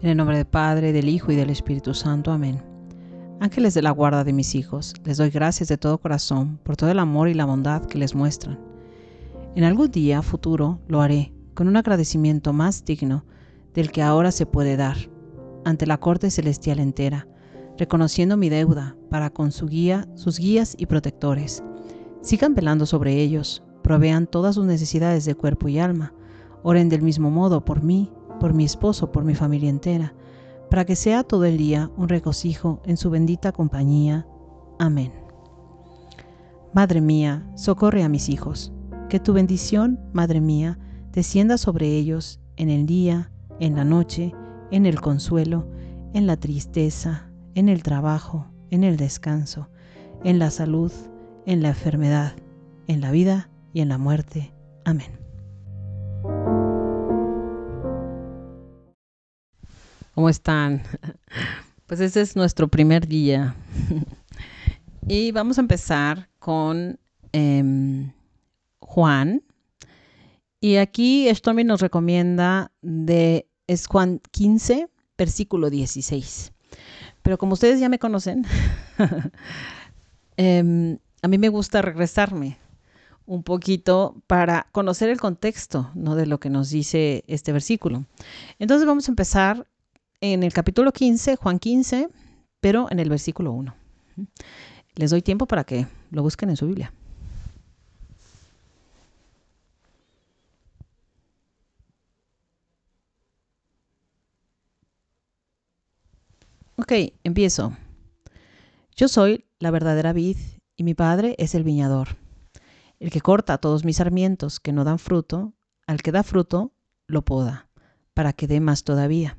En el nombre del Padre, del Hijo y del Espíritu Santo. Amén. Ángeles de la guarda de mis hijos, les doy gracias de todo corazón por todo el amor y la bondad que les muestran. En algún día futuro lo haré con un agradecimiento más digno del que ahora se puede dar ante la corte celestial entera, reconociendo mi deuda para con su guía, sus guías y protectores. Sigan velando sobre ellos, provean todas sus necesidades de cuerpo y alma, oren del mismo modo por mí por mi esposo, por mi familia entera, para que sea todo el día un regocijo en su bendita compañía. Amén. Madre mía, socorre a mis hijos, que tu bendición, Madre mía, descienda sobre ellos en el día, en la noche, en el consuelo, en la tristeza, en el trabajo, en el descanso, en la salud, en la enfermedad, en la vida y en la muerte. Amén. ¿Cómo están? Pues este es nuestro primer día. Y vamos a empezar con em, Juan. Y aquí Stormy nos recomienda de Juan 15, versículo 16. Pero como ustedes ya me conocen, em, a mí me gusta regresarme un poquito para conocer el contexto ¿no? de lo que nos dice este versículo. Entonces vamos a empezar en el capítulo 15, Juan 15, pero en el versículo 1. Les doy tiempo para que lo busquen en su Biblia. Ok, empiezo. Yo soy la verdadera vid y mi padre es el viñador. El que corta todos mis sarmientos que no dan fruto, al que da fruto, lo poda, para que dé más todavía.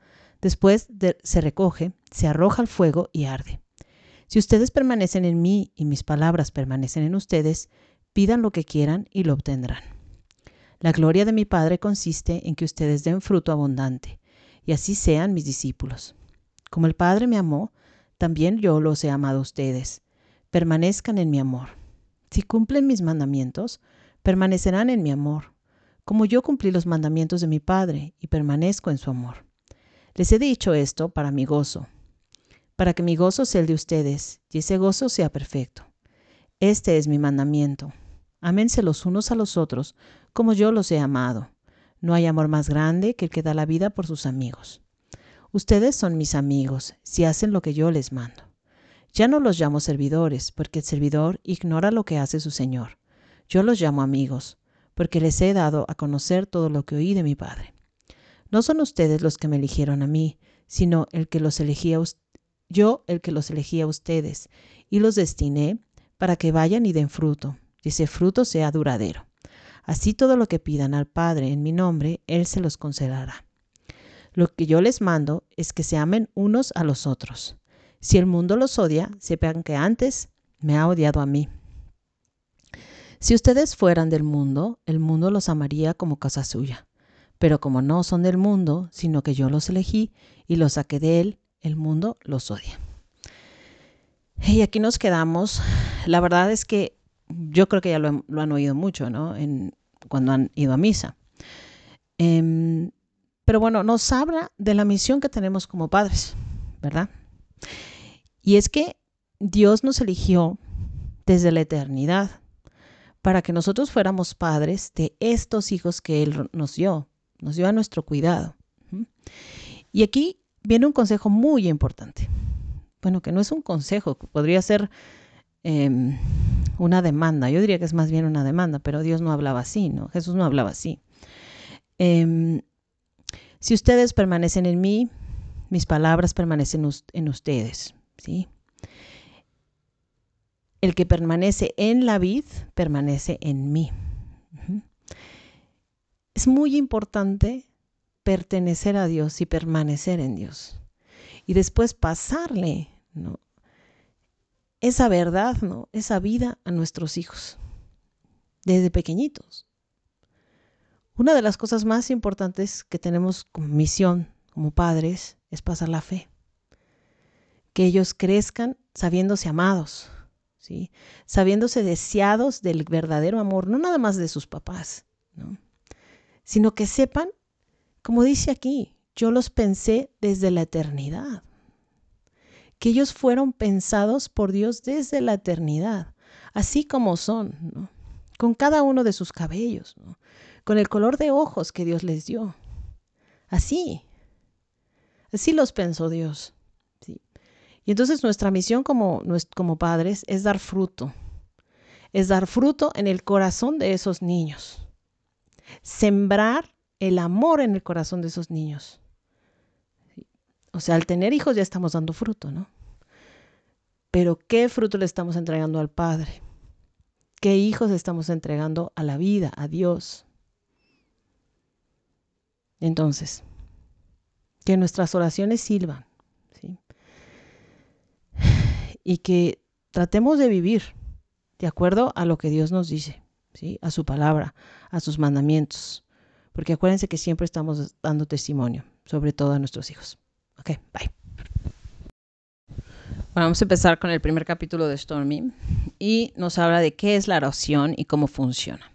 Después se recoge, se arroja al fuego y arde. Si ustedes permanecen en mí y mis palabras permanecen en ustedes, pidan lo que quieran y lo obtendrán. La gloria de mi Padre consiste en que ustedes den fruto abundante, y así sean mis discípulos. Como el Padre me amó, también yo los he amado a ustedes. Permanezcan en mi amor. Si cumplen mis mandamientos, permanecerán en mi amor, como yo cumplí los mandamientos de mi Padre y permanezco en su amor. Les he dicho esto para mi gozo, para que mi gozo sea el de ustedes y ese gozo sea perfecto. Este es mi mandamiento. Aménse los unos a los otros como yo los he amado. No hay amor más grande que el que da la vida por sus amigos. Ustedes son mis amigos si hacen lo que yo les mando. Ya no los llamo servidores, porque el servidor ignora lo que hace su Señor. Yo los llamo amigos, porque les he dado a conocer todo lo que oí de mi Padre. No son ustedes los que me eligieron a mí, sino el que los elegía yo el que los elegí a ustedes, y los destiné para que vayan y den fruto, y ese fruto sea duradero. Así todo lo que pidan al Padre en mi nombre, Él se los concederá. Lo que yo les mando es que se amen unos a los otros. Si el mundo los odia, sepan que antes me ha odiado a mí. Si ustedes fueran del mundo, el mundo los amaría como casa suya. Pero como no son del mundo, sino que yo los elegí y los saqué de él, el mundo los odia. Y aquí nos quedamos. La verdad es que yo creo que ya lo, han oído mucho, ¿no? En, cuando han ido a misa. Em, pero bueno, nos habla de la misión que tenemos como padres, ¿verdad? Y es que Dios nos eligió desde la eternidad para que nosotros fuéramos padres de estos hijos que Él nos dio nos dio a nuestro cuidado. Y aquí viene un consejo muy importante. Bueno, que no es un consejo, podría ser em, una demanda. Yo diría que es más bien una demanda, pero Dios no hablaba así, ¿no? Jesús no hablaba así. Em, si ustedes permanecen en mí, mis palabras permanecen en ustedes, ¿sí? El que permanece en la vid, permanece en mí. Es muy importante pertenecer a Dios y permanecer en Dios. y después pasarle ¿no? esa verdad, ¿no? esa vida a nuestros hijos desde pequeñitos. Una de las cosas más importantes que tenemos como misión como padres es pasar la fe. Que ellos crezcan sabiéndose amados, ¿sí? sabiéndose deseados del verdadero amor, no nada más de sus papás, sino que sepan, como dice aquí, yo los pensé desde la eternidad, que ellos fueron pensados por Dios desde la eternidad, así como son, con cada uno de sus cabellos, con el color de ojos que Dios les dio. Así, así los pensó Dios. Y entonces nuestra misión como, como padres es dar fruto, es dar fruto en el corazón de esos niños, sembrar el amor en el corazón de esos niños. O sea, al tener hijos ya estamos dando fruto, ¿no? Pero ¿qué fruto le estamos entregando al Padre? ¿Qué hijos estamos entregando a la vida, a Dios? Entonces, que nuestras oraciones sirvan, ¿sí? Y que tratemos de vivir de acuerdo a lo que Dios nos dice, A su palabra, a sus mandamientos. Porque acuérdense que siempre estamos dando testimonio, sobre todo a nuestros hijos. Ok, bye. Bueno, vamos a empezar con el primer capítulo de Stormy y nos habla de qué es la oración y cómo funciona.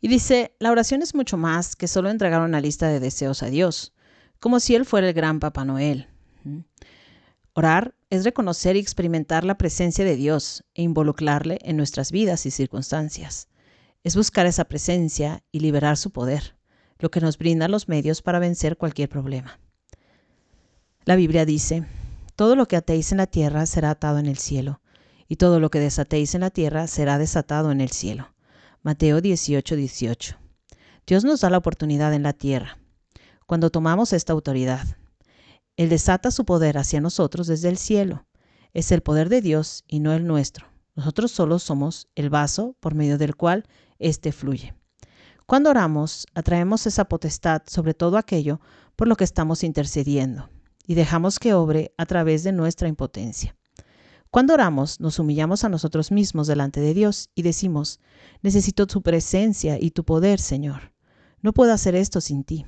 Y dice, la oración es mucho más que solo entregar una lista de deseos a Dios, como si Él fuera el gran Papá Noel. ¿Mm? Orar es reconocer y experimentar la presencia de Dios e involucrarle en nuestras vidas y circunstancias. Es buscar esa presencia y liberar su poder, lo que nos brinda los medios para vencer cualquier problema. La Biblia dice, todo lo que atéis en la tierra será atado en el cielo, y todo lo que desatéis en la tierra será desatado en el cielo. Mateo 18, 18. Dios nos da la oportunidad en la tierra. Cuando tomamos esta autoridad, Él desata su poder hacia nosotros desde el cielo. Es el poder de Dios y no el nuestro. Nosotros solo somos el vaso por medio del cual éste fluye. Cuando oramos, atraemos esa potestad sobre todo aquello por lo que estamos intercediendo y dejamos que obre a través de nuestra impotencia. Cuando oramos, nos humillamos a nosotros mismos delante de Dios y decimos, necesito tu presencia y tu poder, Señor. No puedo hacer esto sin ti.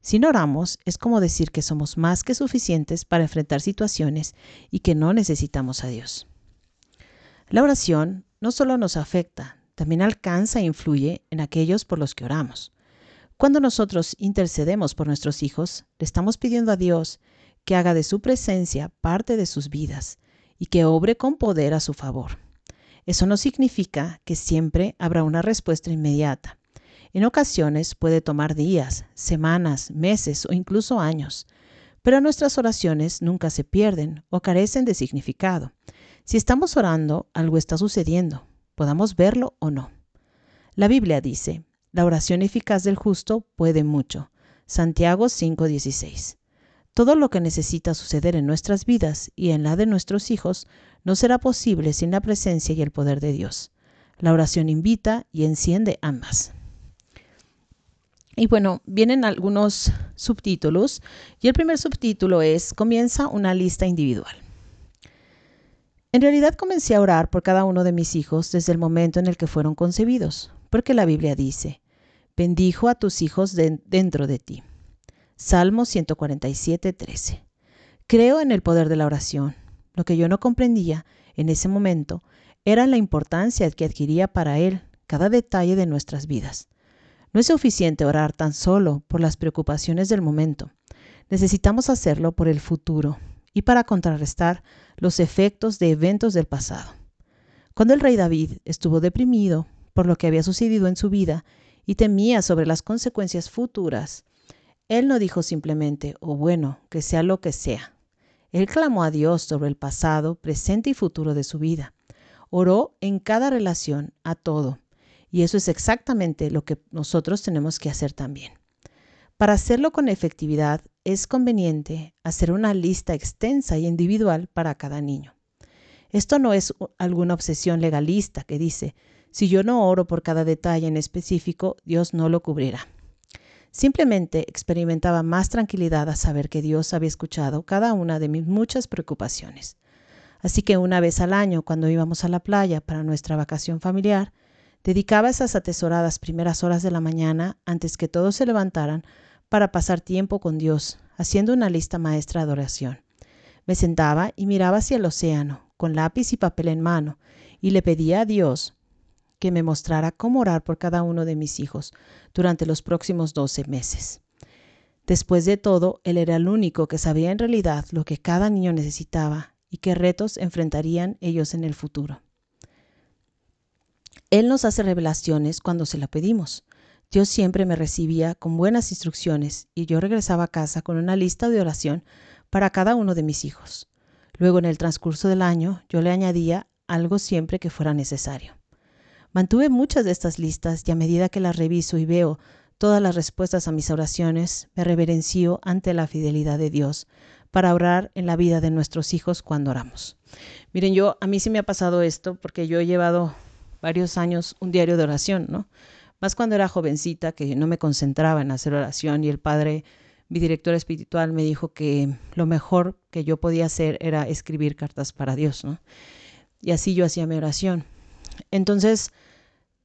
Si no oramos, es como decir que somos más que suficientes para enfrentar situaciones y que no necesitamos a Dios. La oración no solo nos afecta, también alcanza e influye en aquellos por los que oramos. Cuando nosotros intercedemos por nuestros hijos, le estamos pidiendo a Dios que haga de su presencia parte de sus vidas y que obre con poder a su favor. Eso no significa que siempre habrá una respuesta inmediata. En ocasiones puede tomar días, semanas, meses o incluso años, pero nuestras oraciones nunca se pierden o carecen de significado. Si estamos orando, algo está sucediendo, podamos verlo o no. La Biblia dice, la oración eficaz del justo puede mucho. Santiago 5:16. Todo lo que necesita suceder en nuestras vidas y en la de nuestros hijos no será posible sin la presencia y el poder de Dios. La oración invita y enciende ambas. Y bueno, vienen algunos subtítulos y el primer subtítulo es Comienza una lista individual. En realidad comencé a orar por cada uno de mis hijos desde el momento en el que fueron concebidos, porque la Biblia dice, bendijo a tus hijos dentro de ti. Salmo 147, 13. Creo en el poder de la oración. Lo que yo no comprendía en ese momento era la importancia que adquiría para Él cada detalle de nuestras vidas. No es suficiente orar tan solo por las preocupaciones del momento. Necesitamos hacerlo por el futuro y para contrarrestar los efectos de eventos del pasado. Cuando el rey David estuvo deprimido por lo que había sucedido en su vida y temía sobre las consecuencias futuras, él no dijo simplemente, oh, bueno, que sea lo que sea. Él clamó a Dios sobre el pasado, presente y futuro de su vida. Oró en cada relación, a todo. Y eso es exactamente lo que nosotros tenemos que hacer también. Para hacerlo con efectividad, es conveniente hacer una lista extensa y individual para cada niño. Esto no es alguna obsesión legalista que dice, si yo no oro por cada detalle en específico, Dios no lo cubrirá Simplemente experimentaba más tranquilidad a saber que Dios había escuchado cada una de mis muchas preocupaciones. Así que una vez al año, cuando íbamos a la playa para nuestra vacación familiar, dedicaba esas atesoradas primeras horas de la mañana antes que todos se levantaran para pasar tiempo con Dios, haciendo una lista maestra de oración. Me sentaba y miraba hacia el océano, con lápiz y papel en mano, y le pedía a Dios que me mostrara cómo orar por cada uno de mis hijos durante los próximos doce meses. Después de todo, Él era el único que sabía en realidad lo que cada niño necesitaba y qué retos enfrentarían ellos en el futuro. Él nos hace revelaciones cuando se la pedimos. Dios siempre me recibía con buenas instrucciones y yo regresaba a casa con una lista de oración para cada uno de mis hijos. Luego, en el transcurso del año, yo le añadía algo siempre que fuera necesario. Mantuve muchas de estas listas y a medida que las reviso y veo todas las respuestas a mis oraciones, me reverencio ante la fidelidad de Dios para orar en la vida de nuestros hijos cuando oramos. Miren, yo a mí sí me ha pasado esto porque yo he llevado varios años un diario de oración, ¿no? Más cuando era jovencita que no me concentraba en hacer oración y el padre, mi director espiritual, me dijo que lo mejor que yo podía hacer era escribir cartas para Dios, ¿no? Y así yo hacía mi oración. Entonces,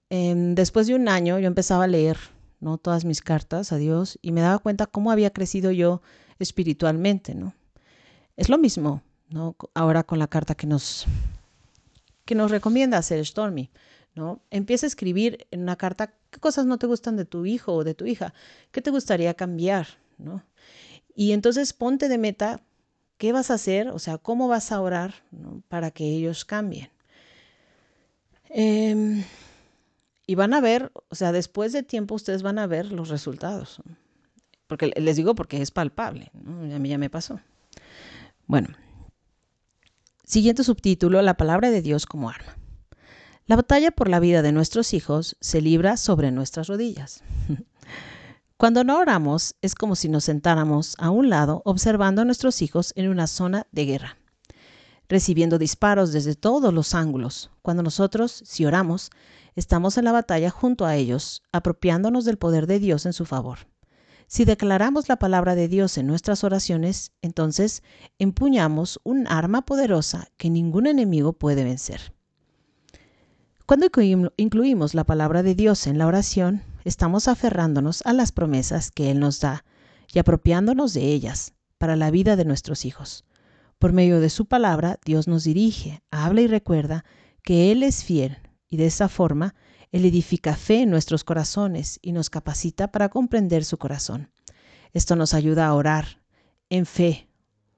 Em, después de un año yo empezaba a leer ¿no? todas mis cartas a Dios y me daba cuenta cómo había crecido yo espiritualmente. ¿no? Es lo mismo ¿no? ahora con la carta que nos, que nos recomienda hacer Stormy. ¿no? Empieza a escribir en una carta qué cosas no te gustan de tu hijo o de tu hija, qué te gustaría cambiar. ¿no? Y entonces ponte de meta qué vas a hacer, o sea, cómo vas a orar para que ellos cambien. Eh, y van a ver, o sea, después de tiempo ustedes van a ver los resultados. Porque les digo porque es palpable, a mí ya me pasó. Bueno, siguiente subtítulo, la palabra de Dios como arma. La batalla por la vida de nuestros hijos se libra sobre nuestras rodillas. Cuando no oramos es como si nos sentáramos a un lado observando a nuestros hijos en una zona de guerra, recibiendo disparos desde todos los ángulos. Cuando nosotros, si oramos, Estamos en la batalla junto a ellos, apropiándonos del poder de Dios en su favor. Si declaramos la palabra de Dios en nuestras oraciones, entonces empuñamos un arma poderosa que ningún enemigo puede vencer. Cuando incluimos la palabra de Dios en la oración, estamos aferrándonos a las promesas que Él nos da y apropiándonos de ellas para la vida de nuestros hijos. Por medio de su palabra, Dios nos dirige, habla y recuerda que Él es fiel y de esa forma Él edifica fe en nuestros corazones y nos capacita para comprender su corazón. Esto nos ayuda a orar en fe,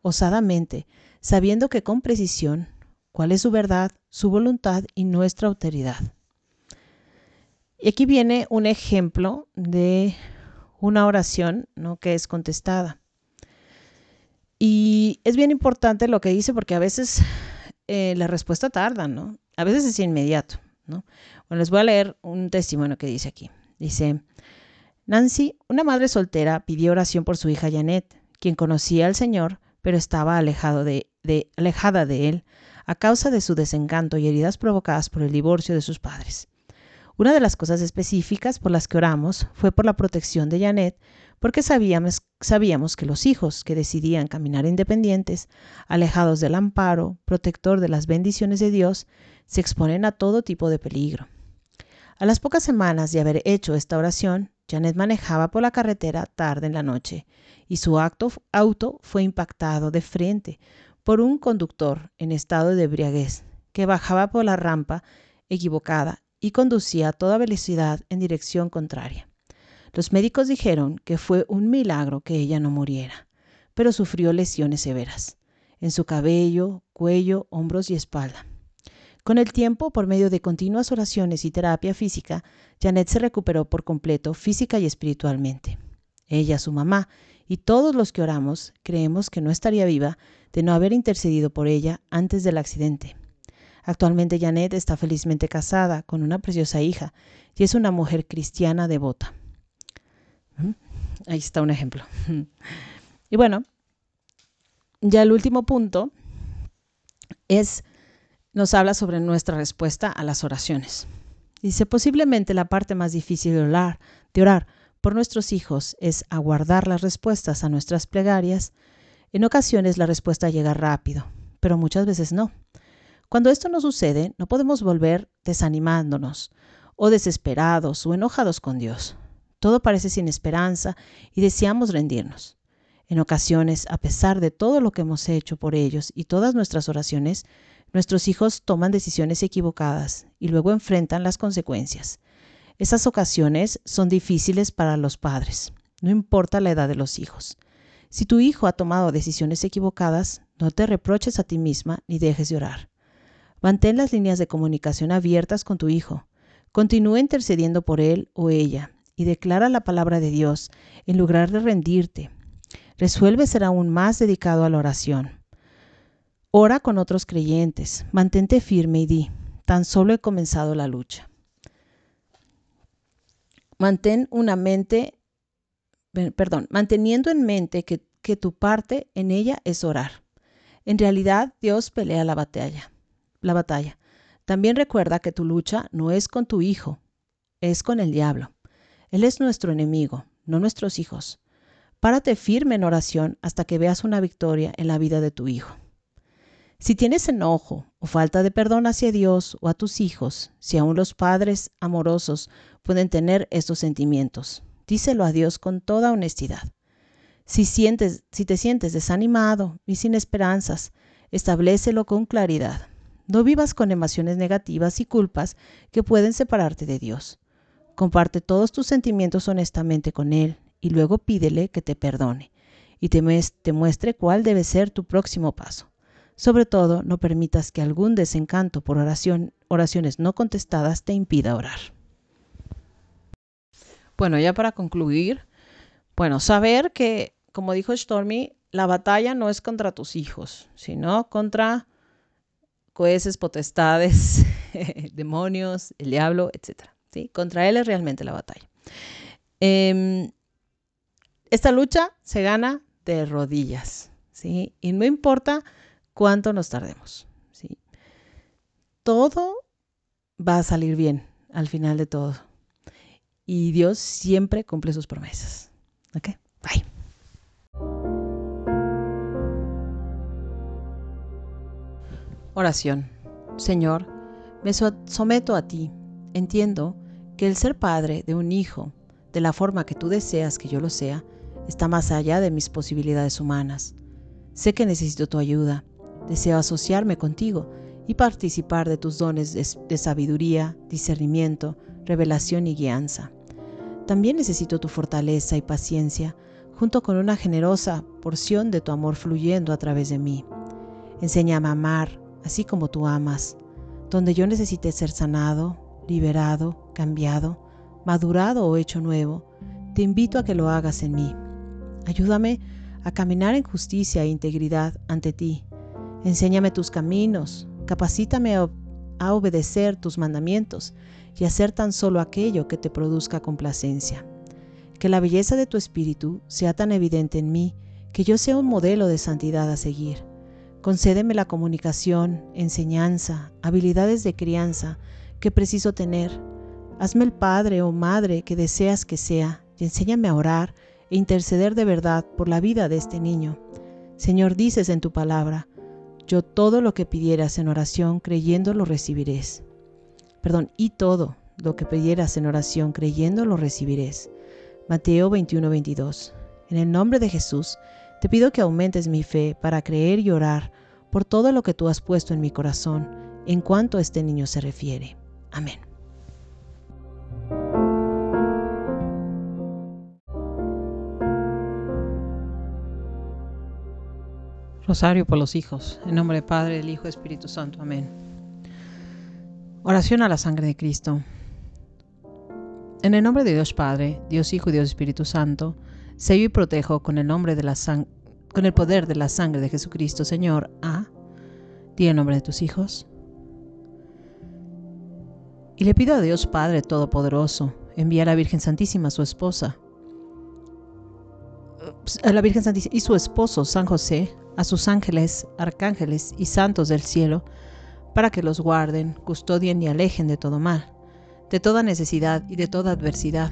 osadamente, sabiendo que con precisión cuál es su verdad, su voluntad y nuestra autoridad. Y aquí viene un ejemplo de una oración ¿no? que es contestada. Y es bien importante lo que dice porque a veces eh, la respuesta tarda, ¿no? A veces es inmediato. Bueno, les voy a leer un testimonio que dice aquí. Dice, Nancy, una madre soltera, pidió oración por su hija Janet, quien conocía al Señor, pero estaba de, alejada de él a causa de su desencanto y heridas provocadas por el divorcio de sus padres. Una de las cosas específicas por las que oramos fue por la protección de Janet, porque sabíamos, que los hijos que decidían caminar independientes, alejados del amparo, protector de las bendiciones de Dios, se exponen a todo tipo de peligro. A las pocas semanas de haber hecho esta oración, Janet manejaba por la carretera tarde en la noche y su auto fue impactado de frente por un conductor en estado de embriaguez que bajaba por la rampa equivocada y conducía a toda velocidad en dirección contraria. Los médicos dijeron que fue un milagro que ella no muriera, pero sufrió lesiones severas en su cabello, cuello, hombros y espalda. Con el tiempo, por medio de continuas oraciones y terapia física, Janet se recuperó por completo física y espiritualmente. Ella, su mamá y todos los que oramos creemos que no estaría viva de no haber intercedido por ella antes del accidente. Actualmente Janet está felizmente casada con una preciosa hija y es una mujer cristiana devota. ¿Mm? Ahí está un ejemplo. Y bueno, ya el último punto es nos habla sobre nuestra respuesta a las oraciones. Dice, posiblemente la parte más difícil de orar, de orar por nuestros hijos es aguardar las respuestas a nuestras plegarias, en ocasiones la respuesta llega rápido, pero muchas veces no. Cuando esto no sucede, no podemos volver desanimándonos, o desesperados, o enojados con Dios. Todo parece sin esperanza y deseamos rendirnos. En ocasiones, a pesar de todo lo que hemos hecho por ellos y todas nuestras oraciones, nuestros hijos toman decisiones equivocadas y luego enfrentan las consecuencias. Esas ocasiones son difíciles para los padres, no importa la edad de los hijos. Si tu hijo ha tomado decisiones equivocadas, no te reproches a ti misma ni dejes de orar. Mantén las líneas de comunicación abiertas con tu hijo. Continúa intercediendo por él o ella y declara la palabra de Dios en lugar de rendirte. Resuelve ser aún más dedicado a la oración. Ora con otros creyentes, mantente firme y di, tan solo he comenzado la lucha. Mantén una mente, perdón, manteniendo en mente que, que tu parte en ella es orar. En realidad, Dios pelea la batalla. La batalla. También recuerda que tu lucha no es con tu hijo, es con el diablo. Él es nuestro enemigo, no nuestros hijos. Párate firme en oración hasta que veas una victoria en la vida de tu hijo. Si tienes enojo o falta de perdón hacia Dios o a tus hijos, si aún los padres amorosos pueden tener estos sentimientos, díselo a Dios con toda honestidad. Si, sientes, si te sientes desanimado y sin esperanzas, establecelo con claridad. No vivas con emociones negativas y culpas que pueden separarte de Dios. Comparte todos tus sentimientos honestamente con Él y luego pídele que te perdone y te, te muestre cuál debe ser tu próximo paso. Sobre todo, no permitas que algún desencanto por oración, oraciones no contestadas te impida orar. Bueno, ya para concluir, bueno, saber que, como dijo Stormy, la batalla no es contra tus hijos, sino contra jueces, potestades, demonios, el diablo, etc. ¿sí? Contra él es realmente la batalla. Em, esta lucha se gana de rodillas, ¿sí? Y no importa cuánto nos tardemos. ¿sí? Todo va a salir bien al final de todo. Y Dios siempre cumple sus promesas. ¿Ok? Bye. Oración. Señor, me someto a ti. Entiendo que el ser padre de un hijo, de la forma que tú deseas que yo lo sea, está más allá de mis posibilidades humanas. Sé que necesito tu ayuda Deseo asociarme contigo y participar de tus dones de, sabiduría, discernimiento, revelación y guianza. También necesito tu fortaleza y paciencia, junto con una generosa porción de tu amor fluyendo a través de mí. Enséñame a amar, así como tú amas, donde yo necesite ser sanado, liberado, cambiado, madurado o hecho nuevo, te invito a que lo hagas en mí. Ayúdame a caminar en justicia e integridad ante ti Enséñame tus caminos, capacítame a, obedecer tus mandamientos y hacer tan solo aquello que te produzca complacencia. Que la belleza de tu espíritu sea tan evidente en mí que yo sea un modelo de santidad a seguir. Concédeme la comunicación, enseñanza, habilidades de crianza que preciso tener. Hazme el padre o madre que deseas que sea y enséñame a orar e interceder de verdad por la vida de este niño. Señor, dices en tu palabra, yo todo lo que pidieras en oración creyendo lo recibirás. Perdón, y todo lo que pidieras en oración creyendo lo recibirás. Mateo 21, 22. En el nombre de Jesús, te pido que aumentes mi fe para creer y orar por todo lo que tú has puesto en mi corazón en cuanto a este niño se refiere. Amén. Rosario por los hijos. En nombre del Padre, del Hijo y Espíritu Santo. Amén. Oración a la sangre de Cristo. En el nombre de Dios Padre, Dios Hijo y Dios Espíritu Santo, sello y protejo con el nombre de la con el poder de la sangre de Jesucristo, Señor, a di el nombre de tus hijos. Y le pido a Dios Padre Todopoderoso, envía a la Virgen Santísima, su esposa, a la Virgen Santísima y su esposo, San José, a sus ángeles, arcángeles y santos del cielo, para que los guarden, custodien y alejen de todo mal, de toda necesidad y de toda adversidad,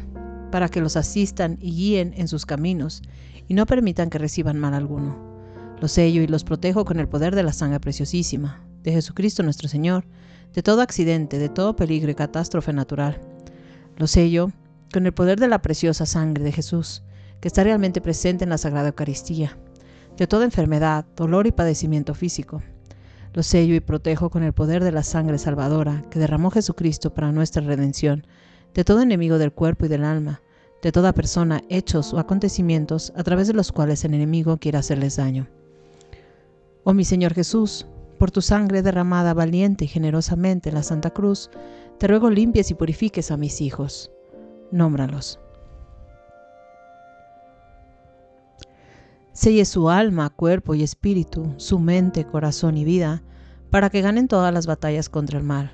para que los asistan y guíen en sus caminos, y no permitan que reciban mal alguno. Los sello y los protejo con el poder de la sangre preciosísima, de Jesucristo nuestro Señor, de todo accidente, de todo peligro y catástrofe natural. Los sello con el poder de la preciosa sangre de Jesús, que está realmente presente en la Sagrada Eucaristía, de toda enfermedad, dolor y padecimiento físico. Los sello y protejo con el poder de la sangre salvadora que derramó Jesucristo para nuestra redención, de todo enemigo del cuerpo y del alma, de toda persona, hechos o acontecimientos a través de los cuales el enemigo quiere hacerles daño. Oh mi Señor Jesús, por tu sangre derramada valiente y generosamente en la Santa Cruz, te ruego limpies y purifiques a mis hijos. Nómbralos. Selle su alma, cuerpo y espíritu, su mente, corazón y vida, para que ganen todas las batallas contra el mal.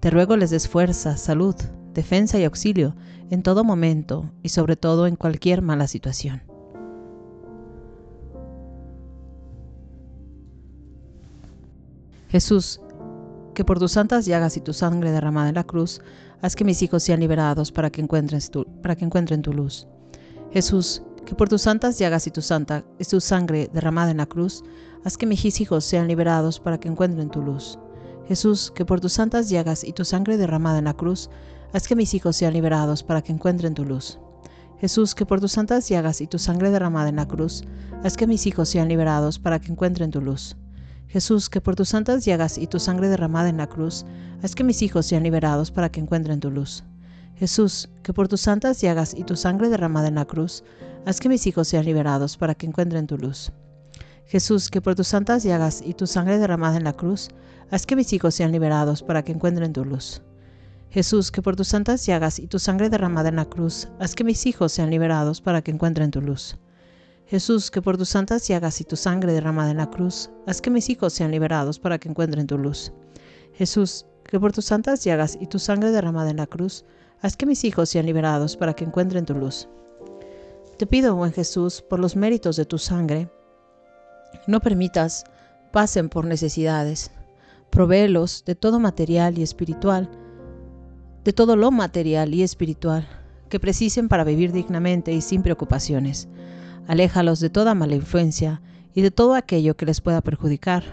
Te ruego les des fuerza, salud, defensa y auxilio en todo momento y sobre todo en cualquier mala situación. Jesús, que por tus santas llagas y tu sangre derramada en la cruz, haz que mis hijos sean liberados para que, tu, para que encuentren tu luz. Jesús, que por santas llagas y tu, santa, tu sangre derramada en la cruz, haz que mis hijos sean liberados para que encuentren tu luz. Jesús, que por tus santas llagas y tu sangre derramada en la cruz, haz que mis hijos sean liberados para que encuentren tu luz. Jesús, que por tus santas llagas y tu sangre derramada en la cruz, haz que mis hijos sean liberados para que encuentren tu luz. Jesús, que por tus santas llagas y tu sangre derramada en la cruz, haz que mis hijos sean liberados para que encuentren tu luz. Jesús, que por tus santas llagas y tu sangre derramada en la cruz, haz que mis hijos sean liberados para que encuentren tu luz. Jesús, que por tus santas llagas y tu sangre derramada en la cruz, haz que mis hijos sean liberados para que encuentren tu luz. Jesús, que por tus santas llagas y tu sangre derramada en la cruz, haz que mis hijos sean liberados para que encuentren tu luz. Jesús, que por tus santas llagas y tu sangre derramada en la cruz, haz que mis hijos sean liberados para que encuentren tu luz. Jesús, que por tus santas llagas y tu sangre derramada en la cruz, haz que mis hijos sean liberados para que encuentren tu luz. Te pido, buen Jesús, por los méritos de tu sangre, no permitas pasen por necesidades, provéelos de todo material y espiritual, de todo lo material y espiritual que precisen para vivir dignamente y sin preocupaciones. Aléjalos de toda mala influencia y de todo aquello que les pueda perjudicar.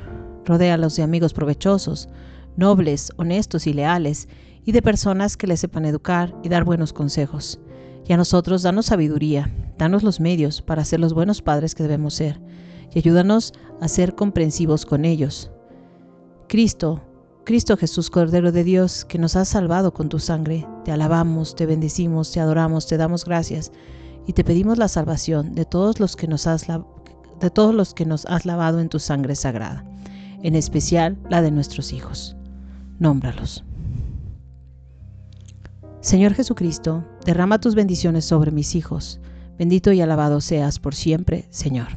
Rodéalos de amigos provechosos, nobles, honestos y leales, y de personas que les sepan educar y dar buenos consejos. Y a nosotros danos sabiduría, danos los medios para ser los buenos padres que debemos ser, y ayúdanos a ser comprensivos con ellos. Cristo, Cristo Jesús, Cordero de Dios, que nos has salvado con tu sangre, te alabamos, te bendecimos, te adoramos, te damos gracias y te pedimos la salvación de todos los que nos has, de todos los que nos has lavado en tu sangre sagrada, en especial la de nuestros hijos. Nómbralos. Señor Jesucristo, derrama tus bendiciones sobre mis hijos. Bendito y alabado seas por siempre, Señor.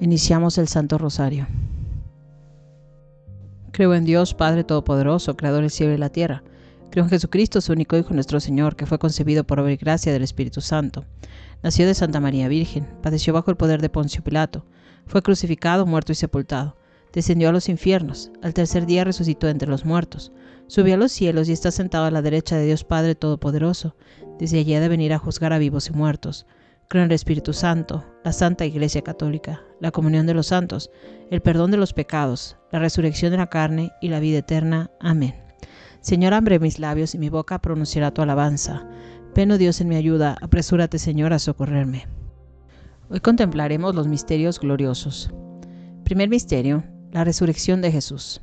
Iniciamos el Santo Rosario. Creo en Dios, Padre Todopoderoso, Creador del cielo y la tierra. Creo en Jesucristo, su único Hijo, nuestro Señor, que fue concebido por obra y gracia del Espíritu Santo. Nació de Santa María Virgen, padeció bajo el poder de Poncio Pilato, fue crucificado, muerto y sepultado. Descendió a los infiernos, al tercer día resucitó entre los muertos, subió a los cielos y está sentado a la derecha de Dios Padre Todopoderoso. Desde allí ha de venir a juzgar a vivos y muertos. Creo en el Espíritu Santo, la Santa Iglesia Católica, la comunión de los santos, el perdón de los pecados, la resurrección de la carne y la vida eterna. Amén. Señor, abre mis labios y mi boca pronunciará tu alabanza. Ven, oh Dios, en mi ayuda, apresúrate, Señor, a socorrerme. Hoy contemplaremos los misterios gloriosos. Primer misterio, la resurrección de Jesús.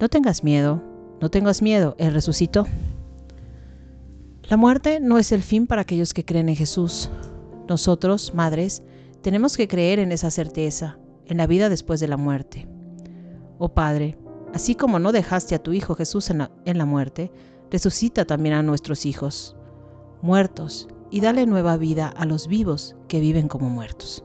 No tengas miedo, no tengas miedo, Él resucitó. La muerte no es el fin para aquellos que creen en Jesús. Nosotros, madres, tenemos que creer en esa certeza, en la vida después de la muerte. Oh Padre, así como no dejaste a tu Hijo Jesús en la, muerte, resucita también a nuestros hijos, muertos, y dale nueva vida a los vivos que viven como muertos.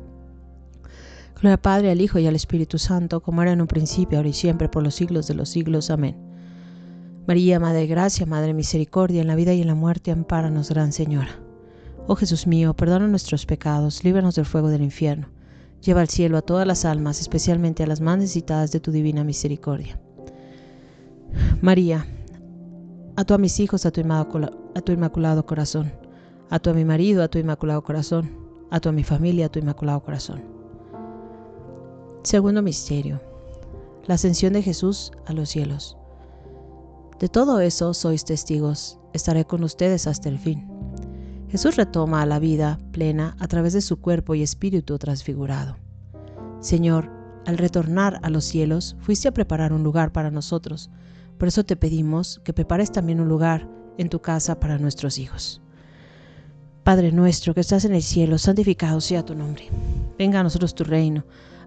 Gloria al Padre, al Hijo y al Espíritu Santo, como era en un principio, ahora y siempre, por los siglos de los siglos. Amén. María, Madre de Gracia, Madre de Misericordia, en la vida y en la muerte, ampáranos, Gran Señora. Oh Jesús mío, perdona nuestros pecados, líbranos del fuego del infierno. Lleva al cielo a todas las almas, especialmente a las más necesitadas de tu divina misericordia. María, a tu a mis hijos, a tu, a tu inmaculado corazón, a tu a mi marido, a tu inmaculado corazón, a tu a mi familia, a tu inmaculado corazón. Segundo misterio. La ascensión de Jesús a los cielos. De todo eso sois testigos, estaré con ustedes hasta el fin. Jesús retoma la vida plena a través de su cuerpo y espíritu transfigurado. Señor, al retornar a los cielos, fuiste a preparar un lugar para nosotros. Por eso te pedimos que prepares también un lugar en tu casa para nuestros hijos. Padre nuestro que estás en el cielo, santificado sea tu nombre. Venga a nosotros tu reino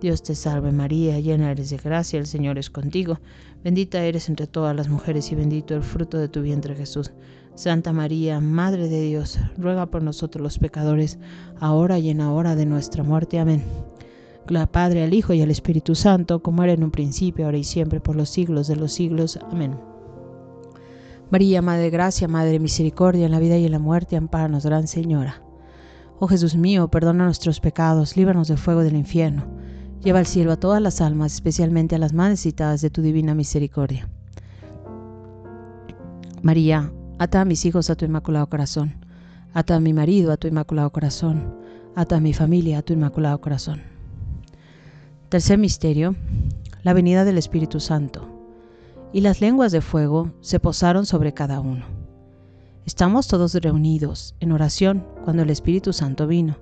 Dios te salve María, llena eres de gracia, el Señor es contigo, bendita eres entre todas las mujeres y bendito el fruto de tu vientre Jesús. Santa María, Madre de Dios, ruega por nosotros los pecadores, ahora y en la hora de nuestra muerte. Amén. Gloria al Padre, al Hijo y al Espíritu Santo, como era en un principio, ahora y siempre, por los siglos de los siglos. Amén. María, Madre de Gracia, Madre de Misericordia, en la vida y en la muerte, amparanos, Gran Señora. Oh Jesús mío, perdona nuestros pecados, líbranos del fuego del infierno. Lleva al cielo a todas las almas, especialmente a las más necesitadas de tu divina misericordia. María, ata a mis hijos a tu inmaculado corazón. Ata a mi marido a tu inmaculado corazón. Ata a mi familia a tu inmaculado corazón. Tercer misterio, la venida del Espíritu Santo. Y las lenguas de fuego se posaron sobre cada uno. Estamos todos reunidos en oración cuando el Espíritu Santo vino.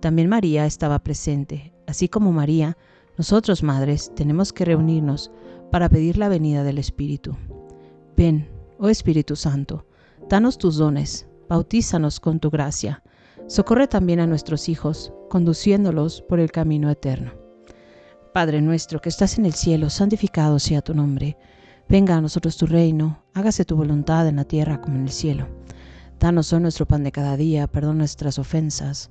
También María estaba presente. Así como María, nosotros madres tenemos que reunirnos para pedir la venida del Espíritu. Ven, oh Espíritu Santo, danos tus dones, bautízanos con tu gracia. Socorre también a nuestros hijos, conduciéndolos por el camino eterno. Padre nuestro que estás en el cielo, santificado sea tu nombre. Venga a nosotros tu reino, hágase tu voluntad en la tierra como en el cielo. Danos hoy nuestro pan de cada día, perdona nuestras ofensas,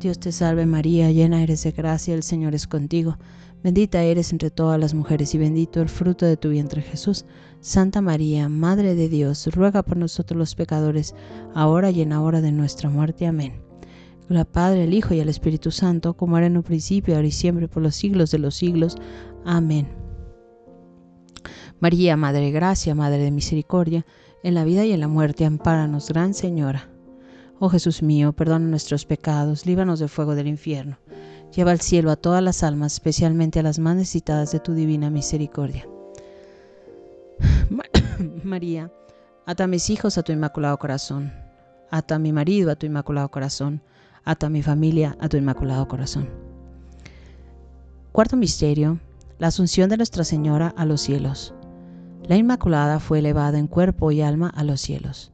Dios te salve María, llena eres de gracia, el Señor es contigo. Bendita eres entre todas las mujeres y bendito el fruto de tu vientre Jesús. Santa María, Madre de Dios, ruega por nosotros los pecadores, ahora y en la hora de nuestra muerte. Amén. Gloria al Padre, al Hijo y al Espíritu Santo, como era en un principio, ahora y siempre, por los siglos de los siglos. Amén. María, Madre de Gracia, Madre de Misericordia, en la vida y en la muerte, ampáranos, Gran Señora. Oh Jesús mío, perdona nuestros pecados, líbranos del fuego del infierno. Lleva al cielo a todas las almas, especialmente a las más necesitadas de tu divina misericordia. María, ata a mis hijos a tu inmaculado corazón. ata a mi marido a tu inmaculado corazón, ata a mi familia a tu inmaculado corazón. Cuarto misterio, la asunción de Nuestra Señora a los cielos. La Inmaculada fue elevada en cuerpo y alma a los cielos.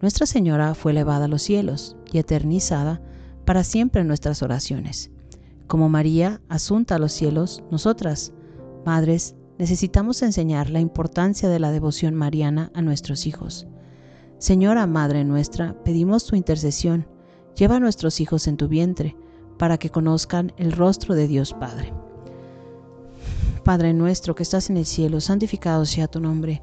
Nuestra Señora fue elevada a los cielos y eternizada para siempre en nuestras oraciones. Como María, asunta a los cielos, nosotras, madres, necesitamos enseñar la importancia de la devoción mariana a nuestros hijos. Señora Madre nuestra, pedimos tu intercesión, lleva a nuestros hijos en tu vientre, para que conozcan el rostro de Dios Padre. Padre nuestro que estás en el cielo, santificado sea tu nombre,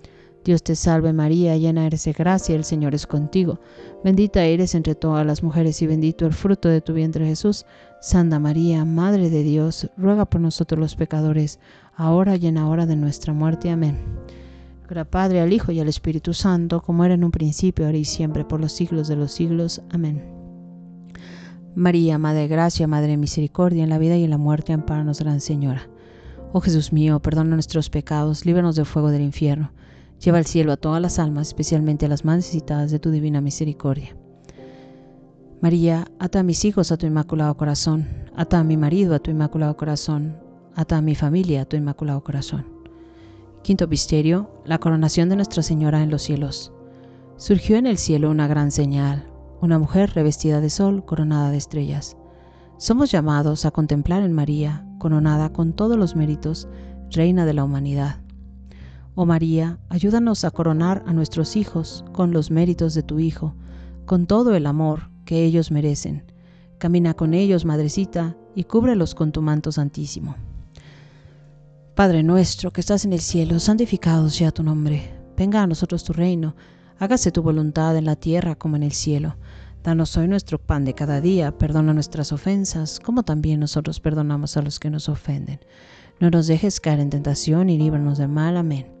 Dios te salve María, llena eres de gracia, el Señor es contigo. Bendita eres entre todas las mujeres y bendito el fruto de tu vientre Jesús. Santa María, Madre de Dios, ruega por nosotros los pecadores, ahora y en la hora de nuestra muerte. Amén. Gloria Padre, al Hijo y al Espíritu Santo, como era en un principio, ahora y siempre, por los siglos de los siglos. Amén. María, Madre de Gracia, Madre de Misericordia, en la vida y en la muerte, amparanos, Gran Señora. Oh Jesús mío, perdona nuestros pecados, líbranos del fuego del infierno Lleva al cielo a todas las almas, especialmente a las más necesitadas de tu divina misericordia. María, ata a mis hijos a tu inmaculado corazón, ata a mi marido a tu inmaculado corazón, ata a mi familia a tu inmaculado corazón. Quinto misterio, la coronación de Nuestra Señora en los cielos. Surgió en el cielo una gran señal, una mujer revestida de sol, coronada de estrellas. Somos llamados a contemplar en María, coronada con todos los méritos, Reina de la humanidad. Oh María, ayúdanos a coronar a nuestros hijos con los méritos de tu Hijo, con todo el amor que ellos merecen. Camina con ellos, Madrecita, y cúbrelos con tu manto santísimo. Padre nuestro que estás en el cielo, santificado sea tu nombre. Venga a nosotros tu reino, hágase tu voluntad en la tierra como en el cielo. Danos hoy nuestro pan de cada día, perdona nuestras ofensas, como también nosotros perdonamos a los que nos ofenden. No nos dejes caer en tentación y líbranos del mal. Amén.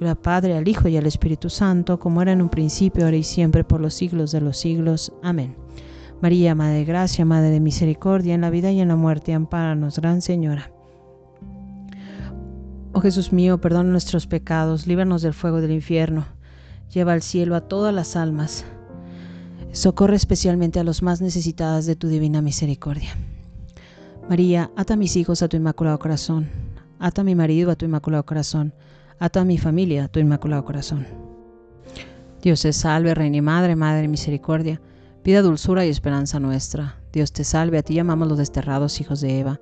Al Padre, al Hijo y al Espíritu Santo, como era en un principio, ahora y siempre, por los siglos de los siglos. Amén. María, Madre de Gracia, Madre de Misericordia, en la vida y en la muerte, ampáranos, Gran Señora. Oh Jesús mío, perdona nuestros pecados, líbranos del fuego del infierno, lleva al cielo a todas las almas, socorre especialmente a los más necesitadas de tu divina misericordia. María, ata a mis hijos a tu inmaculado corazón, ata a mi marido a tu inmaculado corazón, a toda mi familia, tu inmaculado corazón. Dios te salve, Reina y Madre, Madre de Misericordia, vida, dulzura y esperanza nuestra. Dios te salve, a ti llamamos los desterrados hijos de Eva.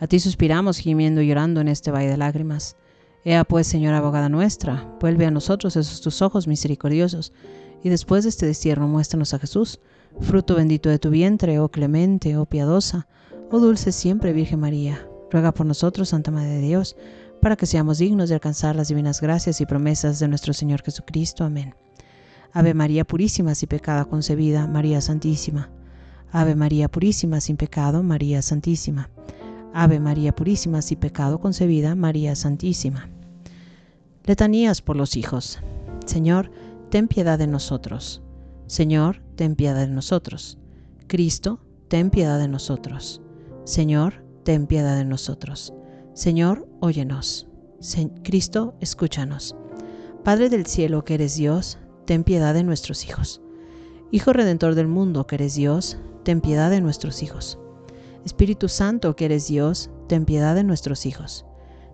A ti suspiramos, gimiendo y llorando en este valle de lágrimas. Ea pues, Señora abogada nuestra, vuelve a nosotros esos tus ojos misericordiosos, y después de este destierro muéstranos a Jesús, fruto bendito de tu vientre, oh clemente, oh piadosa, oh dulce siempre Virgen María. Ruega por nosotros, Santa Madre de Dios, para que seamos dignos de alcanzar las divinas gracias y promesas de nuestro Señor Jesucristo. Amén. Ave María Purísima, sin pecado concebida, María Santísima. Ave María Purísima, sin pecado, María Santísima. Ave María Purísima, sin pecado concebida, María Santísima. Letanías por los hijos. Señor, ten piedad de nosotros. Señor, ten piedad de nosotros. Cristo, ten piedad de nosotros. Señor, ten piedad de nosotros. Señor, óyenos. Cristo, escúchanos. Padre del cielo, que eres Dios, ten piedad de nuestros hijos. Hijo Redentor del mundo, que eres Dios, ten piedad de nuestros hijos. Espíritu Santo, que eres Dios, ten piedad de nuestros hijos.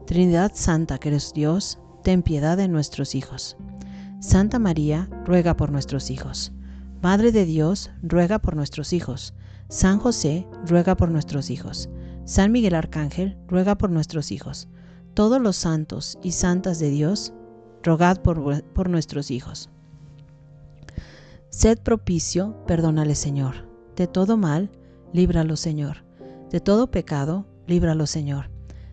Trinidad Santa, que eres Dios, ten piedad de nuestros hijos. Santa María, ruega por nuestros hijos. Madre de Dios, ruega por nuestros hijos. San José, ruega por nuestros hijos. San Miguel Arcángel, ruega por nuestros hijos. Todos los santos y santas de Dios, rogad por, por nuestros hijos. Sed propicio, perdónale Señor. De todo mal, líbralo Señor. De todo pecado, líbralo Señor.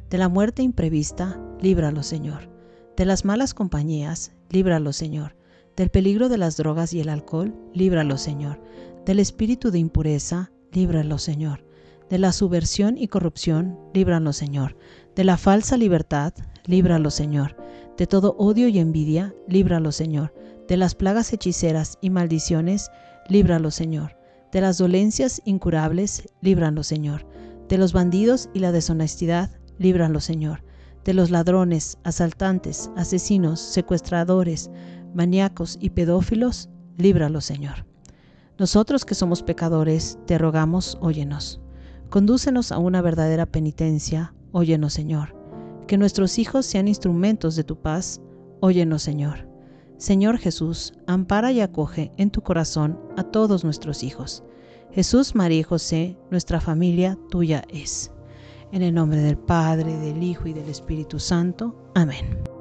De la muerte imprevista, líbralo Señor. De las malas compañías, líbralo Señor. Del peligro de las drogas y el alcohol, líbralo Señor. Del espíritu de impureza, líbralo Señor de la subversión y corrupción, líbranos Señor. De la falsa libertad, líbralos Señor. De todo odio y envidia, líbralos Señor. De las plagas hechiceras y maldiciones, líbralos Señor. De las dolencias incurables, líbranos Señor. De los bandidos y la deshonestidad, líbralos Señor. De los ladrones, asaltantes, asesinos, secuestradores, maníacos y pedófilos, líbralos Señor. Nosotros que somos pecadores, te rogamos, óyenos. Condúcenos a una verdadera penitencia, óyenos Señor. Que nuestros hijos sean instrumentos de tu paz, óyenos Señor. Señor Jesús, ampara y acoge en tu corazón a todos nuestros hijos. Jesús, María y José, nuestra familia tuya es. En el nombre del Padre, del Hijo y del Espíritu Santo. Amén.